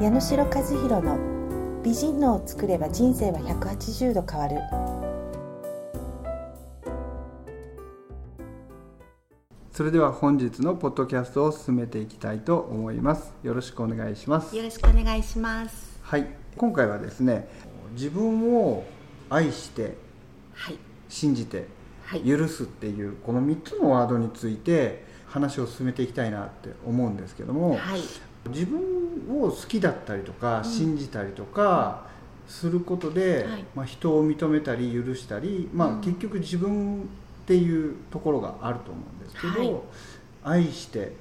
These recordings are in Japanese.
矢野代和弘の美人のを作れば人生は180度変わる。それでは本日のポッドキャストを進めていきたいと思います。よろしくお願いします。よろしくお願いします。はい。今回はですね自分を愛してはい。信じてはい。許すっていうこの3つのワードについて話を進めていきたいなって思うんですけども、はい自分を好きだったりとか、ん。信じたりとかすることで、はい。まあ、人を認めたり許したり、まあうん。結局自分っていうところがあると思うんですけど、愛して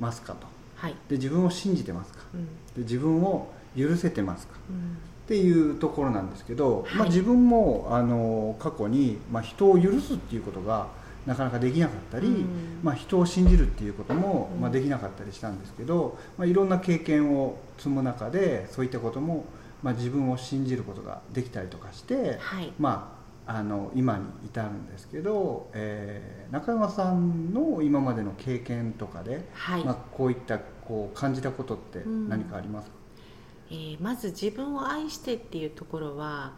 ますかと。はい。で自分を信じてますか。うん。で自分を許せてますか。うん。っていうところなんですけど、まあ、はい自分もあの過去に、まあ、人を許すっていうことがなかなかできなかったり、うん。まあ、人を信じるっていうことも、うん。まあ、できなかったりしたんですけど、まあ、いろんな経験を積む中でそういったことも、まあ、自分を信じることができたりとかして、はい。まあ、あの今に至るんですけど、えー中山さんの今までの経験とかで、はい、まあ、こういったこう感じたことってうん。何かありますか、えーまず自分を愛してっていうところは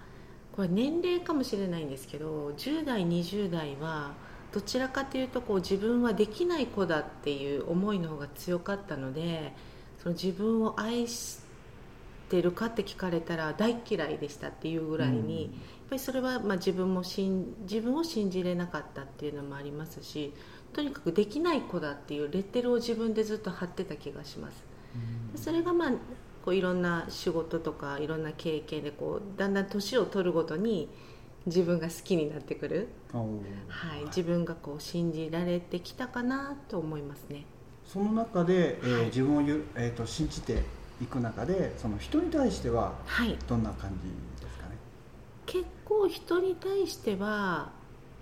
これ年齢かもしれないんですけど10代20代はどちらかというとこう自分はできない子だっていう思いの方が強かったのでその自分を愛してるかって聞かれたら大嫌いでしたっていうぐらいに、やっぱりそれはまあ自分も自分を信じれなかったっていうのもありますしとにかくできない子だっていうレッテルを自分でずっと貼ってた気がします。うんそれがまあこういろんな仕事とかいろんな経験でこうだんだん年を取るごとに自分が好きになってくる、はい、自分がこう信じられてきたかなと思いますね。その中で、えーはい。自分をゆ、えー、と信じていく中でその人に対してははい、どんな感じですかね？結構人に対しては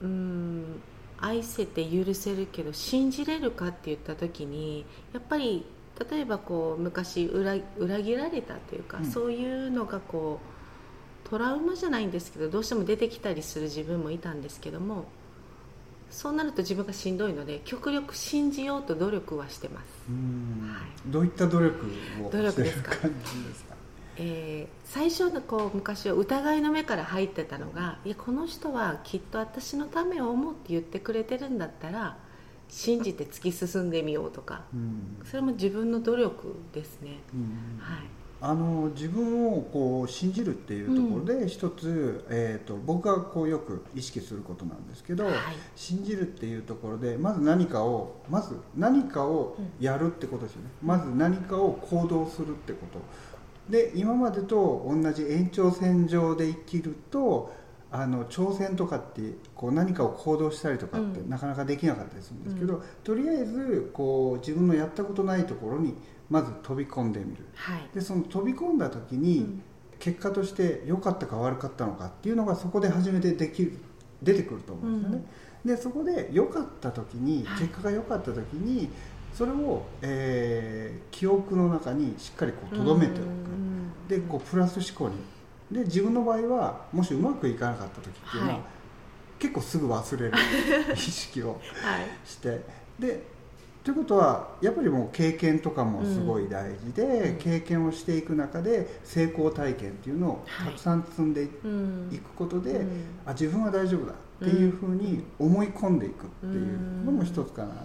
うん愛せて許せるけど信じれるかって言った時にやっぱり例えばこう昔裏裏切られたというか、うん。そういうのがこうトラウマじゃないんですけどどうしても出てきたりする自分もいたんですけどもそうなると自分がしんどいので極力信じようと努力はしてます、うん。はい。どういった努力をしてる感じですか？えー最初のこう昔は疑いの目から入ってたのがいやこの人はきっと私のためを思って言ってくれてるんだったら信じて突き進んでみようとかうん。それも自分の努力ですね、うん。はいあの自分をこう信じるっていうところで一つ、えー、と僕がこうよく意識することなんですけど、はい。信じるっていうところでまず何かをまず何かをやるってことですよね、まず何かを行動するってこと。で今までと同じ延長線上で生きるとあの挑戦とかってこう何かを行動したりとかってうん。なかなかできなかったりするんですけど、うとりあえずこう自分のやったことないところにまず飛び込んでみる。はい。でその飛び込んだ時に、うん。結果として良かったか悪かったのかっていうのがそこで初めてできる出てくると思うんですよね、でそこで良かった時にはい。結果が良かった時にそれを、えー記憶の中にしっかりこう留めておく、うん。でこうプラス思考にで自分の場合はもしうまくいかなかった時っていうのは、はい。結構すぐ忘れる 意識をはい。してでということはやっぱりもう経験とかもすごい大事で、うん。経験をしていく中で成功体験っていうのをはい。たくさん積んでいうん。くことで、うん。あ自分は大丈夫だっていうふうに思い込んでいくっていうのも一つかなって。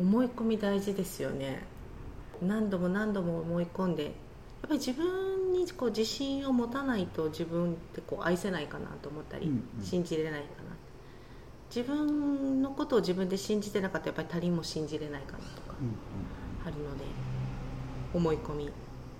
思い込み大事ですよね。何度も何度も思い込んでぱり自分にこう自信を持たないと自分ってこう愛せないかなと思ったり、うんうん。信じれないかな。自分のことを自分で信じてなかったらやっぱり他人も信じれないかなとかうんあるので思い込み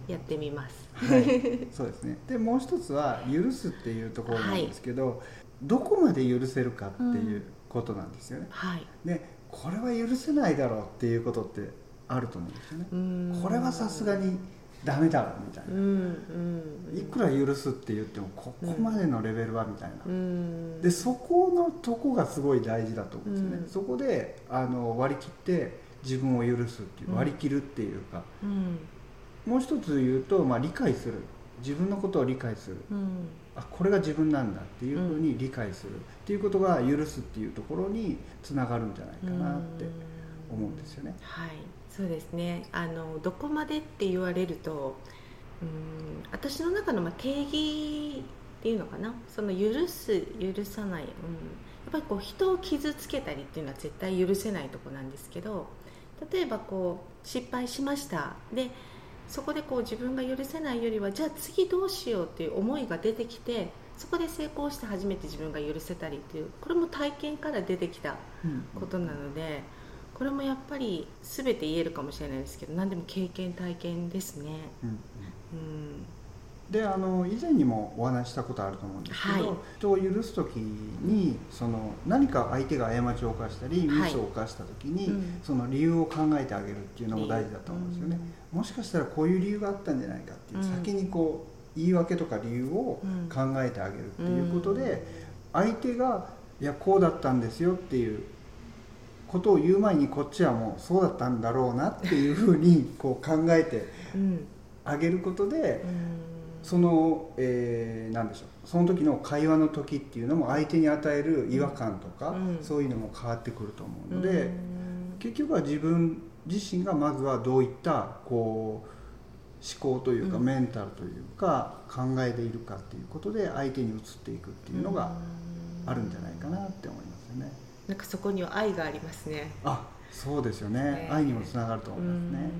やってみます。うんはい、そうですね。でもう一つは許すっていうところなんですけど、どこまで許せるかっていうことなんですよね、はい。でこれは許せないだろうっていうことってあると思うんですよね、うん。これはさすがにダメだろみたいな、うんうん。いくら許すって言ってもここまでのレベルはみたいな、うん。でそこのとこがすごい大事だと思うんですよね、うん。そこであの割り切って自分を許すっていううん。割り切るっていうか、うん。もう一つ言うと、まあ、理解する。自分のことを理解する。うん。あこれが自分なんだっていうふうに理解する。っていうことが許すっていうところにつながるんじゃないかなって思うんですよね。はいそうですね。あのどこまでって言われるとうん私の中のまあ定義っていうのかな。その許す許さない、うん、やっぱりこう人を傷つけたりっていうのは絶対許せないとこなんですけど例えばこう失敗しました。でそこでこう自分が許せないよりはじゃあ次どうしようっていう思いが出てきてそこで成功して初めて自分が許せたりっていうこれも体験から出てきたことなので、これもやっぱり全て言えるかもしれないですけど何でも経験体験ですね。うん、うん。であの以前にもお話したことあると思うんですけど、はい、人を許す時にその何か相手が過ちを犯したりミスを犯した時に、はいうん、その理由を考えてあげるっていうのも大事だと思うんですよね、うん、もしかしたらこういう理由があったんじゃないかっていう、うん、先にこう言い訳とか理由を考えてあげるっていうことで、相手がいやこうだったんですよっていうことを言う前にこっちはもうそうだったんだろうなっていうふうにこう考えてあげることで、その、えー、何でしょう。その時の会話の時っていうのも相手に与える違和感とか、うん、そういうのも変わってくると思うので、うん、結局は自分自身がまずはどういったこう思考というか、うん、メンタルというか考えているかっていうことで相手に移っていくっていうのがあるんじゃないかなって思いますよね。なんかそこには愛がありますね。あ、そうですよね。愛にもつながると思いますね。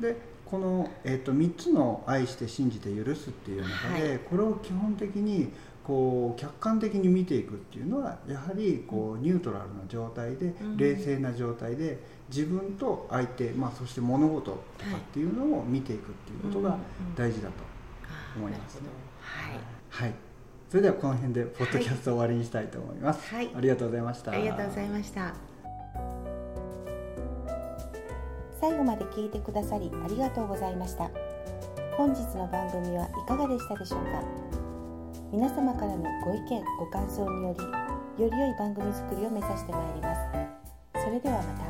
でこの、えーと、3つの「愛して信じて許す」っていう中で、はい、これを基本的にこう客観的に見ていくっていうのはやはりこうニュートラルな状態で、うん、冷静な状態で自分と相手、まあ、そして物事とかっていうのを見ていくっていうことが大事だと思います、はい、はい、それではこの辺でポッドキャスト終わりにしたいと思います、はい、ありがとうございました。ありがとうございました。最後まで聞いてくださりありがとうございました。本日の番組はいかがでしたでしょうか？皆様からのご意見ご感想によりより良い番組作りを目指してまいります。それではまた